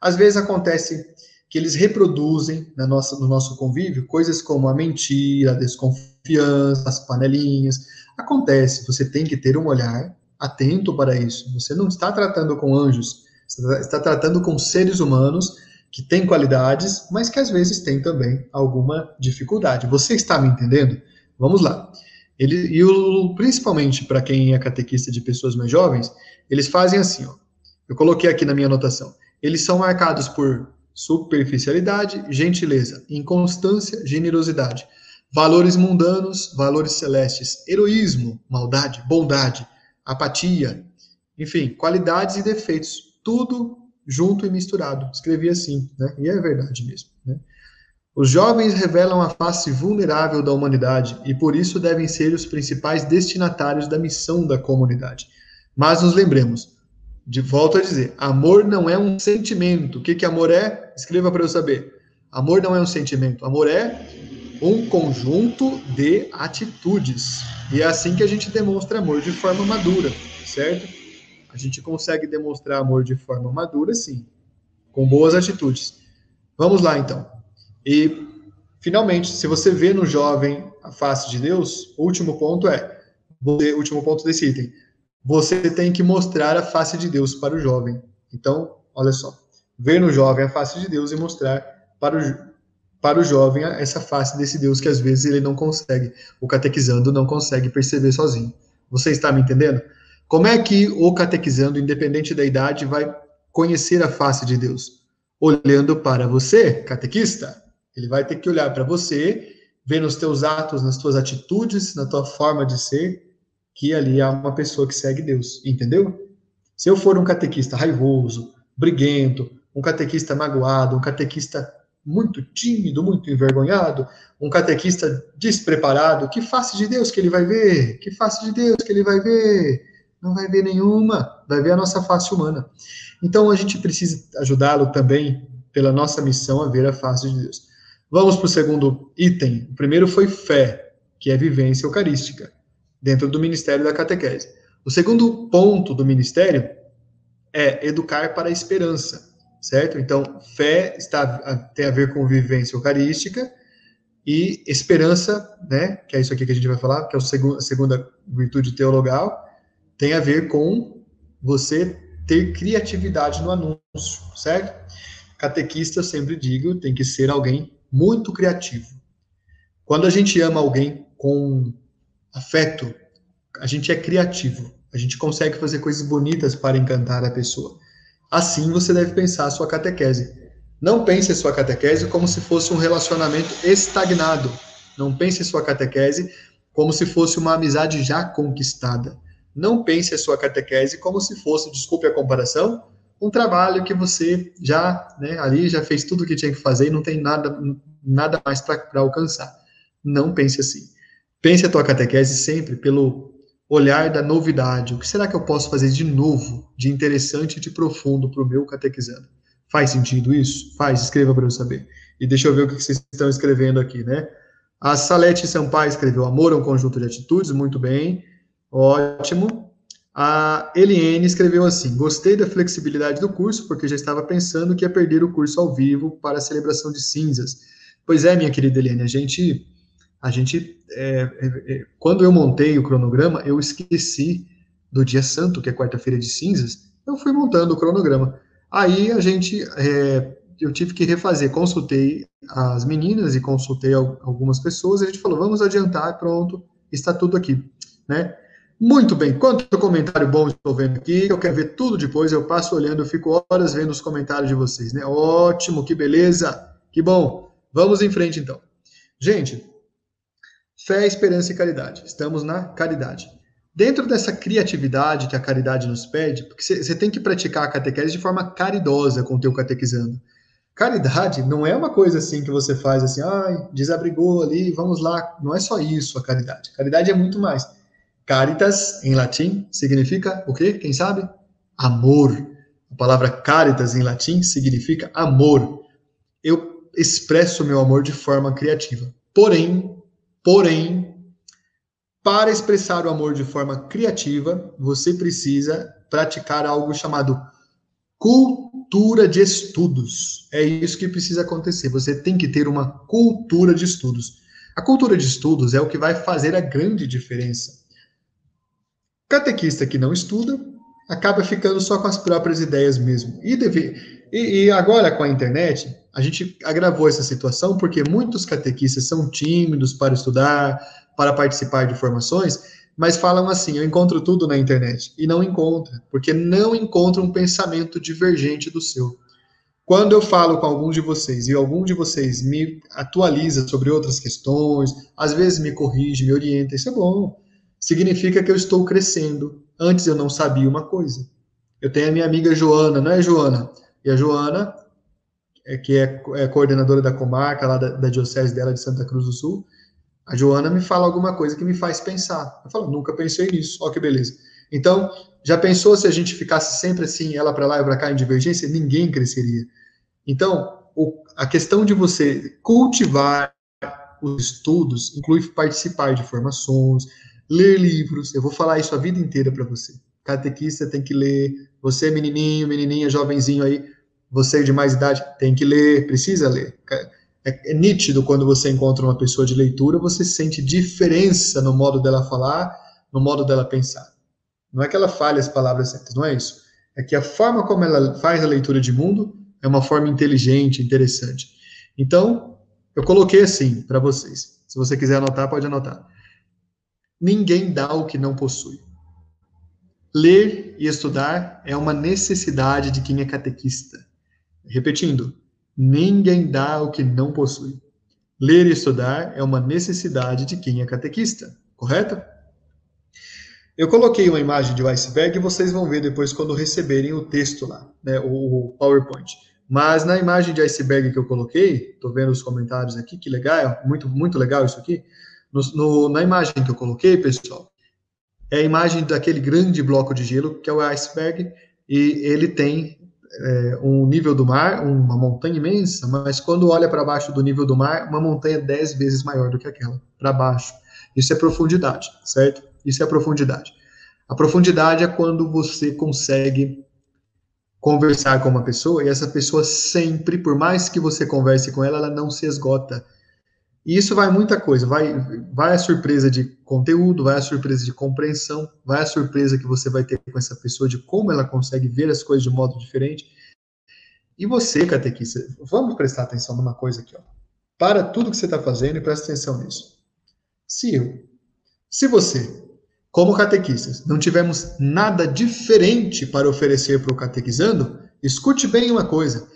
Às vezes acontece que eles reproduzem na nossa, no nosso convívio coisas como a mentira, a desconfiança, as panelinhas. Acontece, você tem que ter um olhar atento para isso. Você não está tratando com anjos, você está tratando com seres humanos que têm qualidades, mas que às vezes têm também alguma dificuldade. Você está me entendendo? Vamos lá. Ele, e o, principalmente para quem é catequista de pessoas mais jovens, eles fazem assim, ó. Eu coloquei aqui na minha anotação. Eles são marcados por superficialidade, gentileza, inconstância, generosidade, valores mundanos, valores celestes, heroísmo, maldade, bondade, apatia, enfim, qualidades e defeitos, tudo junto e misturado. Escrevi assim, né? E é verdade mesmo. Né? Os jovens revelam a face vulnerável da humanidade e por isso devem ser os principais destinatários da missão da comunidade. Mas nos lembremos, de volta a dizer, amor não é um sentimento. O que, que amor é? Escreva para eu saber. Amor não é um sentimento. Amor é um conjunto de atitudes. E é assim que a gente demonstra amor de forma madura, certo? A gente consegue demonstrar amor de forma madura, sim, com boas atitudes. Vamos lá, então. E, finalmente, se você vê no jovem a face de Deus, o último ponto é, o último ponto desse item, você tem que mostrar a face de Deus para o jovem. Então, olha só, ver no jovem a face de Deus e mostrar para o, para o jovem essa face desse Deus que às vezes ele não consegue, o catequizando não consegue perceber sozinho. Você está me entendendo? Como é que o catequizando, independente da idade, vai conhecer a face de Deus? Olhando para você, catequista. Ele vai ter que olhar para você, ver nos teus atos, nas tuas atitudes, na tua forma de ser, que ali há uma pessoa que segue Deus, entendeu? Se eu for um catequista raivoso, briguento, um catequista magoado, um catequista muito tímido, muito envergonhado, um catequista despreparado, que face de Deus que ele vai ver? Que face de Deus que ele vai ver? Não vai ver nenhuma, vai ver a nossa face humana. Então a gente precisa ajudá-lo também, pela nossa missão, a ver a face de Deus. Vamos para o segundo item. O primeiro foi fé, que é vivência eucarística dentro do ministério da catequese. O segundo ponto do ministério é educar para a esperança, certo? Então, fé está, tem a ver com vivência eucarística e esperança, né, que é isso aqui que a gente vai falar, que é a segunda virtude teologal, tem a ver com você ter criatividade no anúncio, certo? Catequista, eu sempre digo, tem que ser alguém muito criativo. Quando a gente ama alguém com afeto, a gente é criativo. A gente consegue fazer coisas bonitas para encantar a pessoa. Assim você deve pensar a sua catequese. Não pense a sua catequese como se fosse um relacionamento estagnado. Não pense a sua catequese como se fosse uma amizade já conquistada. Não pense a sua catequese como se fosse, desculpe a comparação, um trabalho que você já, né, ali já fez tudo o que tinha que fazer e não tem nada, nada mais para alcançar. Não pense assim. Pense a tua catequese sempre pelo olhar da novidade. O que será que eu posso fazer de novo, de interessante e de profundo para o meu catequizando? Faz sentido isso? Faz, escreva para eu saber. E deixa eu ver o que vocês estão escrevendo aqui, né? A Salete Sampaio escreveu Amor é um conjunto de atitudes, muito bem, ótimo. A Eliane escreveu assim: Gostei da flexibilidade do curso, porque já estava pensando que ia perder o curso ao vivo para a celebração de cinzas. Pois é, minha querida Eliane, a gente a gente, é, é, é, quando eu montei o cronograma, eu esqueci do dia santo, que é quarta-feira de cinzas, eu fui montando o cronograma. Aí a gente, é, eu tive que refazer, consultei as meninas e consultei algumas pessoas, a gente falou, vamos adiantar, pronto, está tudo aqui, né? Muito bem, quanto comentário bom estou vendo aqui, eu quero ver tudo depois, eu passo olhando, eu fico horas vendo os comentários de vocês, né? Ótimo, que beleza, que bom. Vamos em frente então. Gente, fé, esperança e caridade. Estamos na caridade. Dentro dessa criatividade que a caridade nos pede, porque você tem que praticar a catequese de forma caridosa com o teu catequizando. Caridade não é uma coisa assim que você faz assim, ai, desabrigou ali, vamos lá. Não é só isso a caridade. Caridade é muito mais. Caritas, em latim, significa o quê? Quem sabe? Amor. A palavra caritas, em latim, significa amor. Eu expresso meu amor de forma criativa. Porém, porém, para expressar o amor de forma criativa, você precisa praticar algo chamado cultura de estudos. É isso que precisa acontecer. Você tem que ter uma cultura de estudos. A cultura de estudos é o que vai fazer a grande diferença. Catequista que não estuda acaba ficando só com as próprias ideias mesmo. E, deve, e, e agora com a internet, a gente agravou essa situação porque muitos catequistas são tímidos para estudar, para participar de formações, mas falam assim: eu encontro tudo na internet. E não encontra, porque não encontra um pensamento divergente do seu. Quando eu falo com alguns de vocês e algum de vocês me atualiza sobre outras questões, às vezes me corrige, me orienta, isso é bom. Significa que eu estou crescendo. Antes eu não sabia uma coisa. Eu tenho a minha amiga Joana, não é Joana? E a Joana, é, que é, é coordenadora da comarca lá da, da diocese dela de Santa Cruz do Sul, a Joana me fala alguma coisa que me faz pensar. Eu falo, nunca pensei nisso. Ó, que beleza. Então, já pensou se a gente ficasse sempre assim, ela para lá e para cá em divergência? Ninguém cresceria. Então, o, a questão de você cultivar os estudos inclui participar de formações, ler livros. Eu vou falar isso a vida inteira para você. Catequista tem que ler. Você, menininho, menininha, jovenzinho aí, você de mais idade, tem que ler, precisa ler é, é nítido quando você encontra uma pessoa de leitura, você sente diferença no modo dela falar, no modo dela pensar. Não é que ela fale as palavras certas, não é isso. É que a forma como ela faz a leitura de mundo é uma forma inteligente, interessante. Então, eu coloquei assim para vocês. Se você quiser anotar, pode anotar. Ninguém dá o que não possui. Ler e estudar é uma necessidade de quem é catequista. Repetindo, Ninguém dá o que não possui. Ler e estudar é uma necessidade de quem é catequista, correto? Eu coloquei uma imagem de iceberg e vocês vão ver depois quando receberem o texto lá, né, o PowerPoint. Mas na imagem de iceberg que eu coloquei, estou vendo os comentários aqui, que legal, muito, muito legal isso aqui. No, no, na imagem que eu coloquei, pessoal, é a imagem daquele grande bloco de gelo, que é o iceberg, e ele tem é, um nível do mar, uma montanha imensa, mas quando olha para baixo do nível do mar, uma montanha dez vezes maior do que aquela, para baixo. Isso é profundidade, certo? Isso é a profundidade. A profundidade é quando você consegue conversar com uma pessoa e essa pessoa sempre, por mais que você converse com ela, ela não se esgota. E isso vai muita coisa, vai, vai a surpresa de conteúdo, vai a surpresa de compreensão, vai a surpresa que você vai ter com essa pessoa de como ela consegue ver as coisas de modo diferente. E você, catequista, vamos prestar atenção numa coisa aqui, ó. Para tudo que você está fazendo e presta atenção nisso. Se eu, se você, como catequistas, não tivermos nada diferente para oferecer para o catequizando, escute bem uma coisa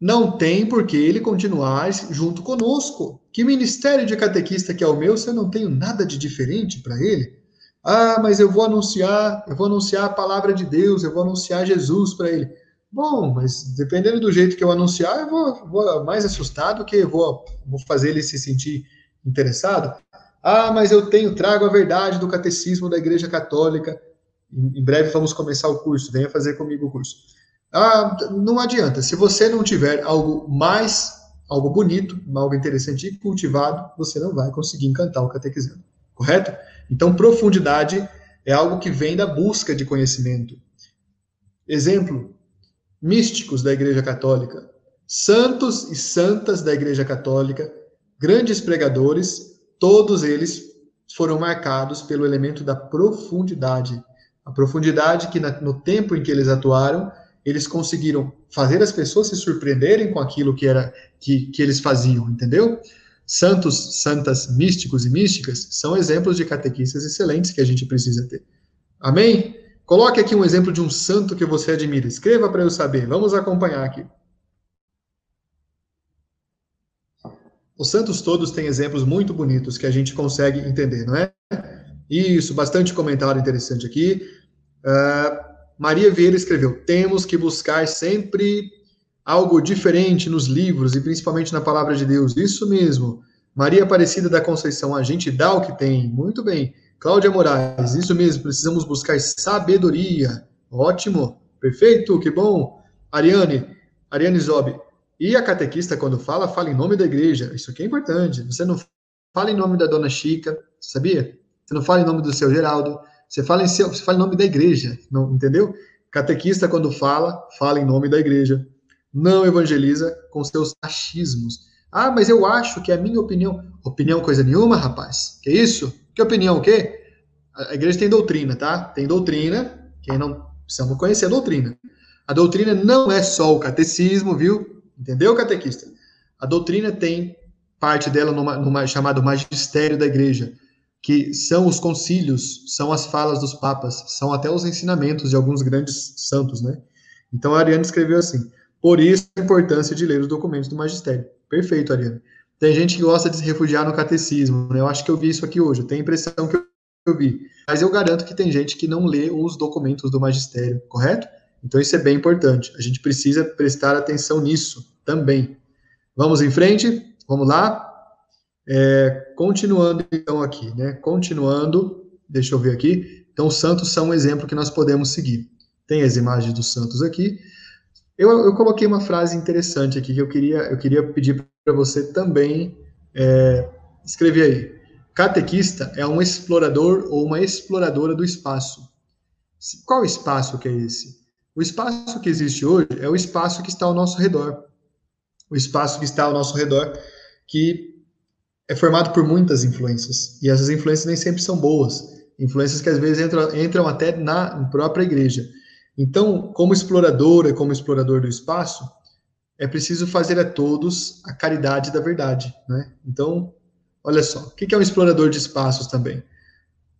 não tem por que ele continuar junto conosco. Que ministério de catequista que é o meu, se eu não tenho nada de diferente para ele? Ah, mas eu vou anunciar, eu vou anunciar a palavra de Deus, eu vou anunciar Jesus para ele. Bom, mas dependendo do jeito que eu anunciar, eu vou, vou mais assustado que vou, vou fazer ele se sentir interessado. Ah, mas eu tenho, trago a verdade do catecismo da Igreja Católica. Em, em breve vamos começar o curso, venha fazer comigo o curso. Ah, não adianta. Se você não tiver algo mais, algo bonito, algo interessante e cultivado, você não vai conseguir encantar o catequizando. Correto? Então, profundidade é algo que vem da busca de conhecimento. Exemplo: místicos da Igreja Católica, santos e santas da Igreja Católica, grandes pregadores, todos eles foram marcados pelo elemento da profundidade. A profundidade que no tempo em que eles atuaram eles conseguiram fazer as pessoas se surpreenderem com aquilo que era que, que eles faziam, entendeu? Santos, santas, místicos e místicas são exemplos de catequistas excelentes que a gente precisa ter. Amém? Coloque aqui um exemplo de um santo que você admira. Escreva para eu saber. Vamos acompanhar aqui. Os santos todos têm exemplos muito bonitos que a gente consegue entender, não é? Isso, bastante comentário interessante aqui. Uh, Maria Vieira escreveu: temos que buscar sempre algo diferente nos livros e principalmente na palavra de Deus. Isso mesmo. Maria Aparecida da Conceição, a gente dá o que tem. Muito bem. Cláudia Moraes, isso mesmo, precisamos buscar sabedoria. Ótimo, perfeito, que bom. Ariane, Ariane Zob, e a catequista, quando fala, fala em nome da igreja. Isso aqui é importante. Você não fala em nome da dona Chica, sabia? Você não fala em nome do seu Geraldo. Você fala em, seu, você fala em nome da igreja, não, entendeu? Catequista, quando fala, fala em nome da igreja. Não evangeliza com seus achismos. Ah, mas eu acho que é a minha opinião. Opinião coisa nenhuma, rapaz. Que isso? Que opinião o quê? A igreja tem doutrina, tá? Tem doutrina. Quem não precisamos conhecer a doutrina. A doutrina não é só o catecismo, viu? Entendeu, catequista? A doutrina tem parte dela numa, numa chamado magistério da igreja, que são os concílios, são as falas dos papas, são até os ensinamentos de alguns grandes santos, né? Então a Ariane escreveu assim: por isso a importância de ler os documentos do magistério. Perfeito, Ariane. Tem gente que gosta de se refugiar no catecismo, né? Eu acho que eu vi isso aqui hoje, eu tenho a impressão que eu vi. Mas eu garanto que tem gente que não lê os documentos do magistério, correto? Então isso é bem importante. A gente precisa prestar atenção nisso também. Vamos em frente? Vamos lá? É, continuando então aqui, né? Continuando, deixa eu ver aqui. Então os santos são um exemplo que nós podemos seguir. Tem as imagens dos santos aqui. Eu, eu coloquei uma frase interessante aqui que eu queria, eu queria pedir para você também é, escrever aí. Catequista é um explorador ou uma exploradora do espaço. Qual espaço que é esse? O espaço que existe hoje é o espaço que está ao nosso redor. O espaço que está ao nosso redor, que é formado por muitas influências. E essas influências nem sempre são boas. Influências que às vezes entram, entram até na própria igreja. Então, como exploradora, como explorador do espaço, é preciso fazer a todos a caridade da verdade, né? Então, olha só, o que é um explorador de espaços também?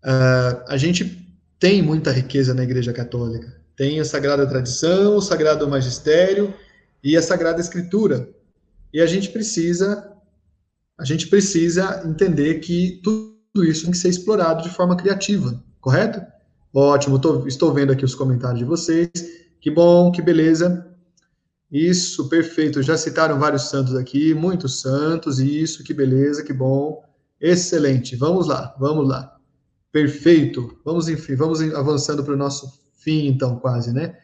Uh, a gente tem muita riqueza na Igreja Católica. Tem a Sagrada Tradição, o Sagrado Magistério e a Sagrada Escritura. E a gente precisa, a gente precisa entender que tudo isso tem que ser explorado de forma criativa, correto? Ótimo, tô, estou vendo aqui os comentários de vocês. Que bom, que beleza. Isso, perfeito. Já citaram vários santos aqui, muitos santos, isso, que beleza, que bom. Excelente. Vamos lá, vamos lá. Perfeito. Vamos, enfim, vamos avançando para o nosso fim, então, quase, né?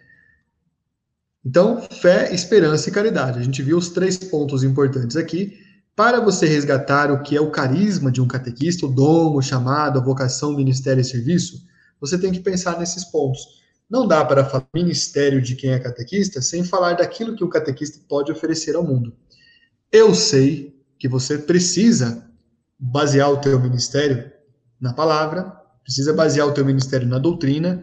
Então, fé, esperança e caridade. A gente viu os três pontos importantes aqui. Para você resgatar o que é o carisma de um catequista, o dom, o chamado, a vocação, ministério e serviço, você tem que pensar nesses pontos. Não dá para falar ministério de quem é catequista sem falar daquilo que o catequista pode oferecer ao mundo. Eu sei que você precisa basear o teu ministério na palavra, precisa basear o teu ministério na doutrina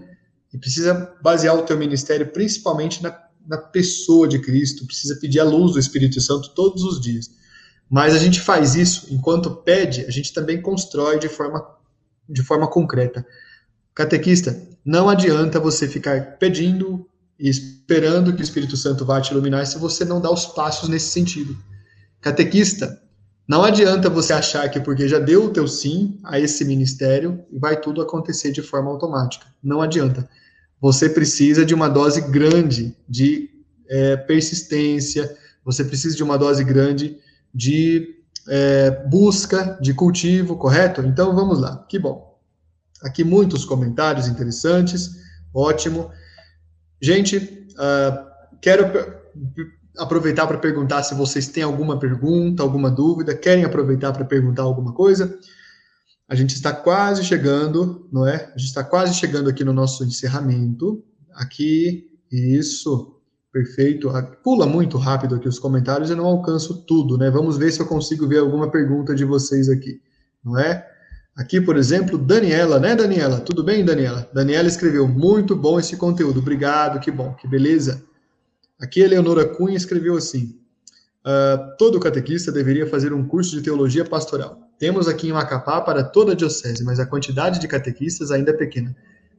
e precisa basear o teu ministério principalmente na, na pessoa de Cristo, precisa pedir a luz do Espírito Santo todos os dias. Mas a gente faz isso, enquanto pede, a gente também constrói de forma, de forma concreta. Catequista, não adianta você ficar pedindo e esperando que o Espírito Santo vá te iluminar se você não dá os passos nesse sentido. Catequista, não adianta você achar que porque já deu o teu sim a esse ministério, vai tudo acontecer de forma automática. Não adianta. Você precisa de uma dose grande de é, persistência, você precisa de uma dose grande de é, busca, de cultivo, correto? Então vamos lá, que bom. Aqui muitos comentários interessantes, ótimo. Gente, uh, quero aproveitar para perguntar se vocês têm alguma pergunta, alguma dúvida, querem aproveitar para perguntar alguma coisa. A gente está quase chegando, não é? A gente está quase chegando aqui no nosso encerramento. Aqui, isso, perfeito. Pula muito rápido aqui os comentários, eu não alcanço tudo, né? Vamos ver se eu consigo ver alguma pergunta de vocês aqui, não é? Aqui, por exemplo, Daniela, né, Daniela? Tudo bem, Daniela? Daniela escreveu: muito bom esse conteúdo, obrigado, que bom, que beleza. Aqui, Eleonora Cunha escreveu assim: uh, todo catequista deveria fazer um curso de teologia pastoral. Temos aqui em Macapá para toda a diocese, mas a quantidade de catequistas ainda é pequena.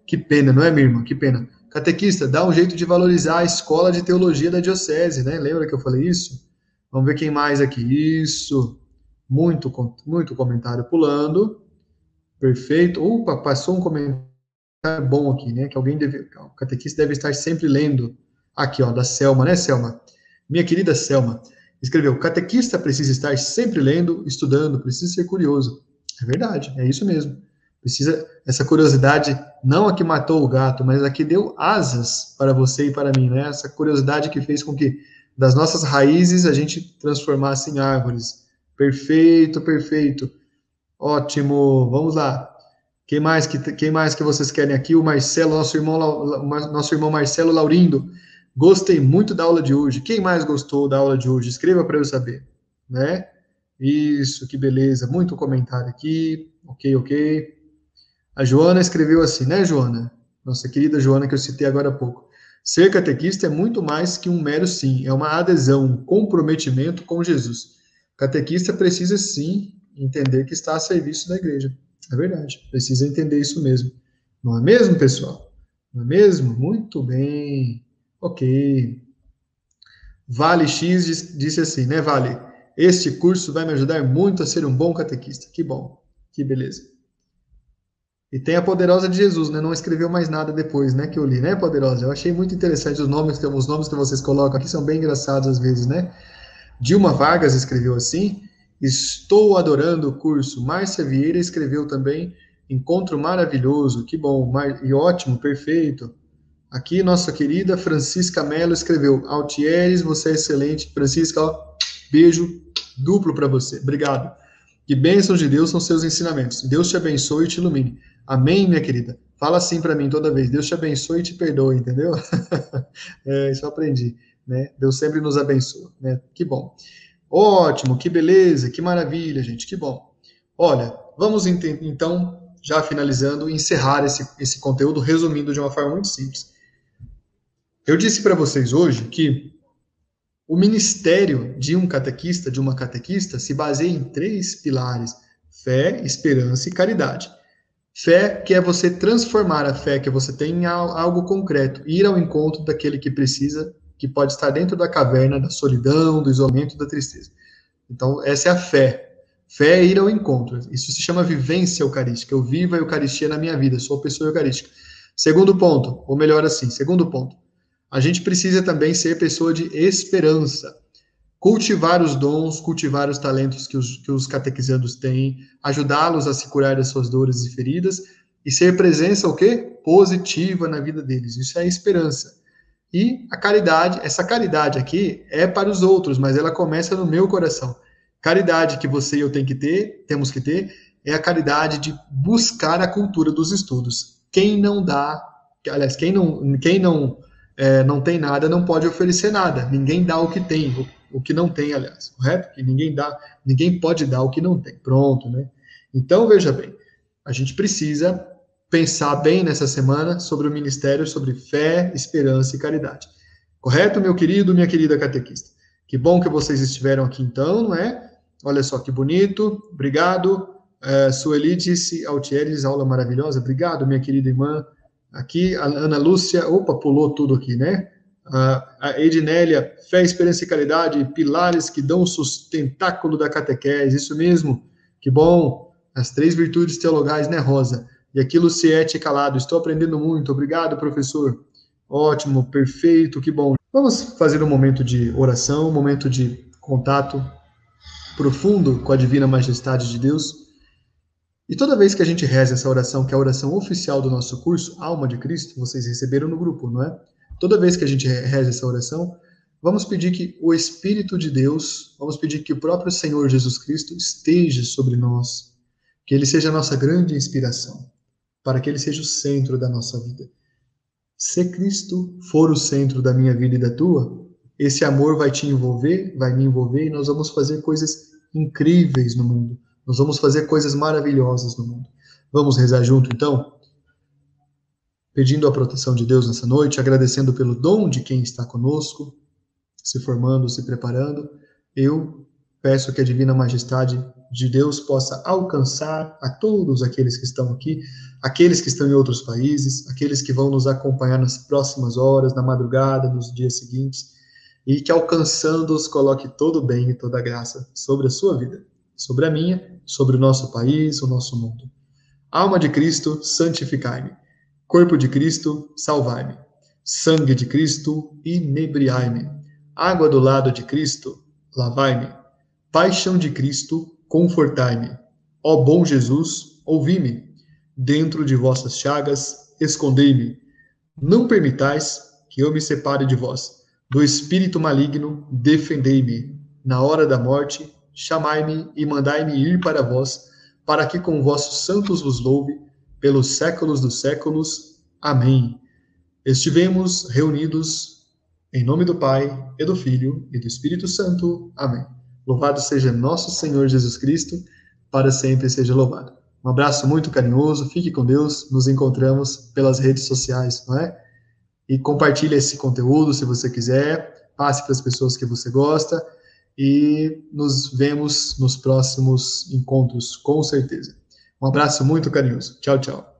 Que pena, não é, minha irmã? Que pena. Catequista, dá um jeito de valorizar a escola de teologia da diocese, né? Lembra que eu falei isso? Vamos ver quem mais aqui. Isso. Muito, muito comentário pulando. Perfeito. Opa, passou um comentário bom aqui, né? Que alguém deve, o catequista deve estar sempre lendo. Aqui, ó, da Selma, né, Selma? Minha querida Selma, escreveu: catequista precisa estar sempre lendo, estudando, precisa ser curioso. É verdade, é isso mesmo. Precisa essa curiosidade, não a que matou o gato, mas a que deu asas para você e para mim, né? Essa curiosidade que fez com que das nossas raízes a gente transformasse em árvores. Perfeito, perfeito. Ótimo. Vamos lá. Quem mais que quem mais que vocês querem aqui? O Marcelo, nosso irmão nosso irmão Marcelo Laurindo. Gostei muito da aula de hoje. Quem mais gostou da aula de hoje? Escreva para eu saber, né? Isso, que beleza. Muito comentário aqui. OK, OK. A Joana escreveu assim, né, Joana? Nossa querida Joana que eu citei agora há pouco. Ser catequista é muito mais que um mero sim, é uma adesão, um comprometimento com Jesus. Catequista precisa sim entender que está a serviço da igreja. É verdade, precisa entender isso mesmo. Não é mesmo, pessoal? Não é mesmo? Muito bem. Ok. Vale X disse assim, né, Vale? Este curso vai me ajudar muito a ser um bom catequista. Que bom, que beleza. E tem a Poderosa de Jesus, né? Não escreveu mais nada depois, né? Que eu li, né, Poderosa? Eu achei muito interessante os nomes, que, os nomes que vocês colocam aqui são bem engraçados às vezes, né? Dilma Vargas escreveu assim: Estou adorando o curso. Márcia Vieira escreveu também: Encontro maravilhoso, que bom, e ótimo, perfeito. Aqui, nossa querida Francisca Mello escreveu: Altieres, você é excelente. Francisca, ó, beijo duplo para você. Obrigado. Que bênçãos de Deus são seus ensinamentos. Deus te abençoe e te ilumine. Amém, minha querida? Fala assim para mim toda vez. Deus te abençoe e te perdoe, entendeu? é, isso eu aprendi, né? Deus sempre nos abençoa, né? Que bom. Ótimo, que beleza, que maravilha, gente, que bom. Olha, vamos então, já finalizando, encerrar esse, esse conteúdo, resumindo de uma forma muito simples. Eu disse para vocês hoje que o ministério de um catequista, de uma catequista, se baseia em três pilares: fé, esperança e caridade. Fé, que é você transformar a fé que você tem em algo concreto, ir ao encontro daquele que precisa, que pode estar dentro da caverna da solidão, do isolamento, da tristeza. Então, essa é a fé. Fé é ir ao encontro. Isso se chama vivência eucarística. Eu vivo a Eucaristia na minha vida, sou pessoa eucarística. Segundo ponto, ou melhor assim, segundo ponto, a gente precisa também ser pessoa de esperança cultivar os dons, cultivar os talentos que os, que os catequizandos têm, ajudá-los a se curar das suas dores e feridas e ser presença o quê? Positiva na vida deles. Isso é esperança. E a caridade, essa caridade aqui é para os outros, mas ela começa no meu coração. Caridade que você e eu tem que ter, temos que ter, é a caridade de buscar a cultura dos estudos. Quem não dá, aliás, quem não, quem não, é, não tem nada não pode oferecer nada. Ninguém dá o que tem o que não tem, aliás, correto? Que ninguém dá, ninguém pode dar o que não tem. Pronto, né? Então, veja bem, a gente precisa pensar bem nessa semana sobre o ministério, sobre fé, esperança e caridade. Correto, meu querido, minha querida catequista? Que bom que vocês estiveram aqui então, não é? Olha só que bonito, obrigado. É, Sueli disse, Altieres, aula maravilhosa, obrigado, minha querida irmã. Aqui, a Ana Lúcia, opa, pulou tudo aqui, né? a Ednélia, fé, esperança e caridade, pilares que dão o sustentáculo da catequese, isso mesmo, que bom, as três virtudes teologais, né, Rosa? E aqui, Luciete Calado, estou aprendendo muito, obrigado, professor. Ótimo, perfeito, que bom. Vamos fazer um momento de oração, um momento de contato profundo com a divina majestade de Deus. E toda vez que a gente reza essa oração, que é a oração oficial do nosso curso, Alma de Cristo, vocês receberam no grupo, não é? Toda vez que a gente reza essa oração, vamos pedir que o Espírito de Deus, vamos pedir que o próprio Senhor Jesus Cristo esteja sobre nós, que ele seja a nossa grande inspiração, para que ele seja o centro da nossa vida. Se Cristo for o centro da minha vida e da tua, esse amor vai te envolver, vai me envolver e nós vamos fazer coisas incríveis no mundo. Nós vamos fazer coisas maravilhosas no mundo. Vamos rezar junto então? pedindo a proteção de Deus nessa noite, agradecendo pelo dom de quem está conosco, se formando, se preparando. Eu peço que a divina majestade de Deus possa alcançar a todos aqueles que estão aqui, aqueles que estão em outros países, aqueles que vão nos acompanhar nas próximas horas, na madrugada, nos dias seguintes, e que alcançando-os coloque todo o bem e toda a graça sobre a sua vida, sobre a minha, sobre o nosso país, o nosso mundo. Alma de Cristo, santificai-me. Corpo de Cristo, salvai-me. Sangue de Cristo, inebriai-me. Água do lado de Cristo, lavai-me. Paixão de Cristo, confortai-me. Ó bom Jesus, ouvi-me. Dentro de vossas chagas, escondei-me. Não permitais que eu me separe de vós. Do espírito maligno, defendei-me. Na hora da morte, chamai-me e mandai-me ir para vós, para que com vossos santos vos louve, pelos séculos dos séculos. Amém. Estivemos reunidos em nome do Pai, e do Filho, e do Espírito Santo. Amém. Louvado seja nosso Senhor Jesus Cristo, para sempre seja louvado. Um abraço muito carinhoso, fique com Deus, nos encontramos pelas redes sociais, não é? E compartilhe esse conteúdo se você quiser, passe para as pessoas que você gosta e nos vemos nos próximos encontros, com certeza. Um abraço muito carinhoso. Tchau, tchau.